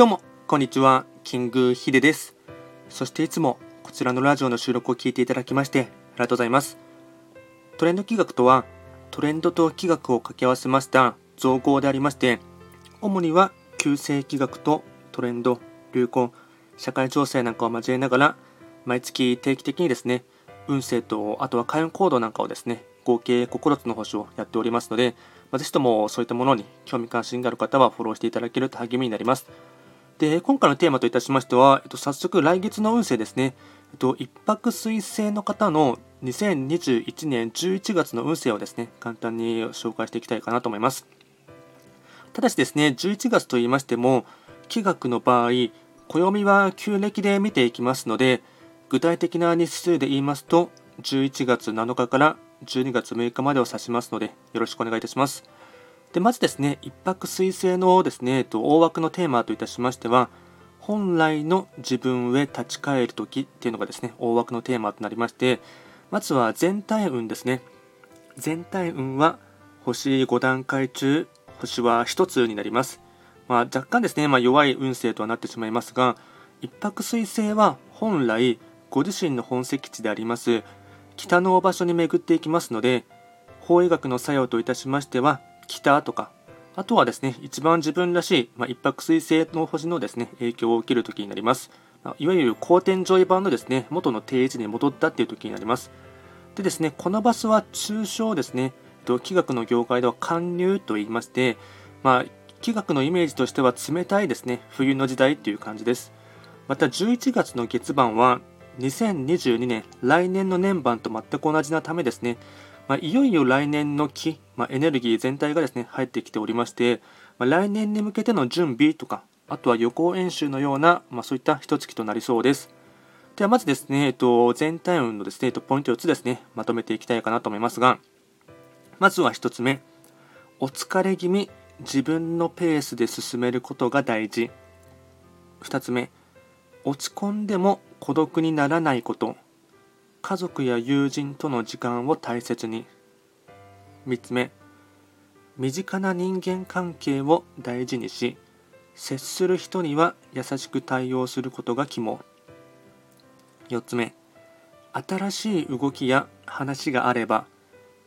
どうも、こんにちは、キングヒデです。そしていつもこちらのラジオの収録を聞いていただきましてありがとうございます。トレンド企画とは、トレンドと企画を掛け合わせました造語でありまして、主には旧世企画とトレンド、流行、社会情勢なんかを交えながら、毎月定期的にですね、運勢と、あとは開運行動なんかをですね、合計9つの星をやっておりますので、まあ、ぜひともそういったものに興味関心がある方はフォローしていただけると励みになります。で、今回のテーマといたしましては、えっと、早速来月の運勢ですね、えっと、一泊水星の方の2021年11月の運勢をですね、簡単に紹介していきたいかなと思います。ただしですね、11月と言いましても、気学の場合、暦は旧暦で見ていきますので、具体的な日数で言いますと、11月7日から12月6日までを指しますので、よろしくお願いいたします。でまずですね、一泊水星のですね、大枠のテーマといたしましては、本来の自分へ立ち返るときっていうのがですね、大枠のテーマとなりまして、まずは全体運ですね。全体運は星5段階中、星は1つになります。まあ、若干ですね、まあ、弱い運勢とはなってしまいますが、一泊水星は本来ご自身の本籍地であります北の場所に巡っていきますので、法医学の作用といたしましては、北とか、あとはですね、一番自分らしい、まあ、一泊水星の星のですね、影響を受ける時になります。いわゆる後天上位版のですね、元の定位置に戻ったっていう時になります。でですね、この場所は通称ですね、気学の業界では寒流と言いまして、まあ、気学のイメージとしては冷たいですね、冬の時代っていう感じです。また11月の月番は2022年、来年の年番と全く同じなためですね、まあ、いよいよ来年の期、まあ、エネルギー全体がですね入ってきておりまして、まあ、来年に向けての準備とか、あとは予行演習のような、まそういった一月となりそうです。ではまずですね、えっと、全体運のですね、えっと、ポイント4つですね、まとめていきたいかなと思いますが、まずは1つ目、お疲れ気味、自分のペースで進めることが大事。2つ目、落ち込んでも孤独にならないこと。家族や友人との時間を大切に。3つ目身近な人間関係を大事にし接する人には優しく対応することが肝。4つ目新しい動きや話があれば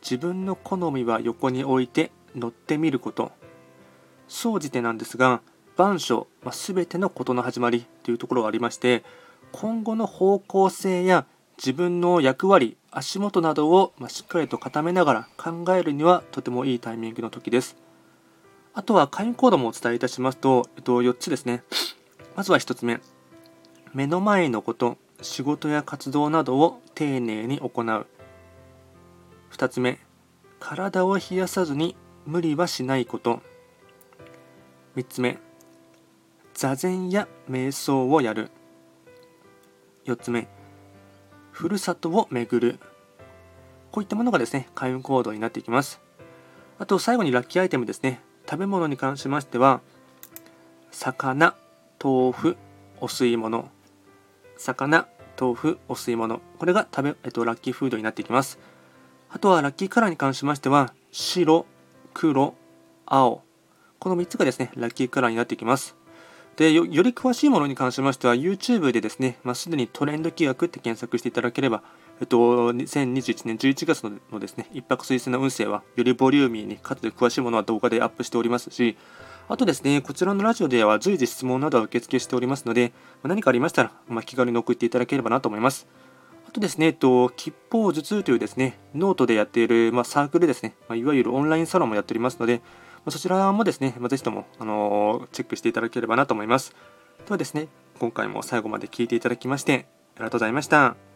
自分の好みは横に置いて乗ってみること。総じてなんですが万象、まあ、全てのことの始まりというところがありまして今後の方向性や自分の役割足元などをしっかりと固めながら考えるにはとてもいいタイミングの時です。あとは会員コードもお伝えいたしますと、えっと、4つですね。まずは1つ目。目の前のこと仕事や活動などを丁寧に行う。2つ目。体を冷やさずに無理はしないこと。3つ目。座禅や瞑想をやる。4つ目。ふるさとを巡るこういったものがですね開運行動になっていきます。あと最後にラッキーアイテムですね。食べ物に関しましては魚豆腐お吸い物。魚豆腐お吸い物。これが食べ、えっと、ラッキーフードになっていきます。あとはラッキーカラーに関しましては白黒青。この3つがですねラッキーカラーになっていきます。でより詳しいものに関しましては YouTube でですね、まあ、すでにトレンド企画って検索していただければ、えっと、2021年11月のですね、一泊水星の運勢はよりボリューミーにかつ詳しいものは動画でアップしておりますし、あとですね、こちらのラジオでは随時質問などは受付しておりますので、何かありましたら、まあ、気軽に送っていただければなと思います。あとですね、えっと、吉報頭痛というですね、ノートでやっている、まあ、サークルですね、まあ、いわゆるオンラインサロンもやっておりますので、そちらもですね、まぜひとも、あのチェックしていただければなと思います。ではですね、今回も最後まで聴いていただきまして、ありがとうございました。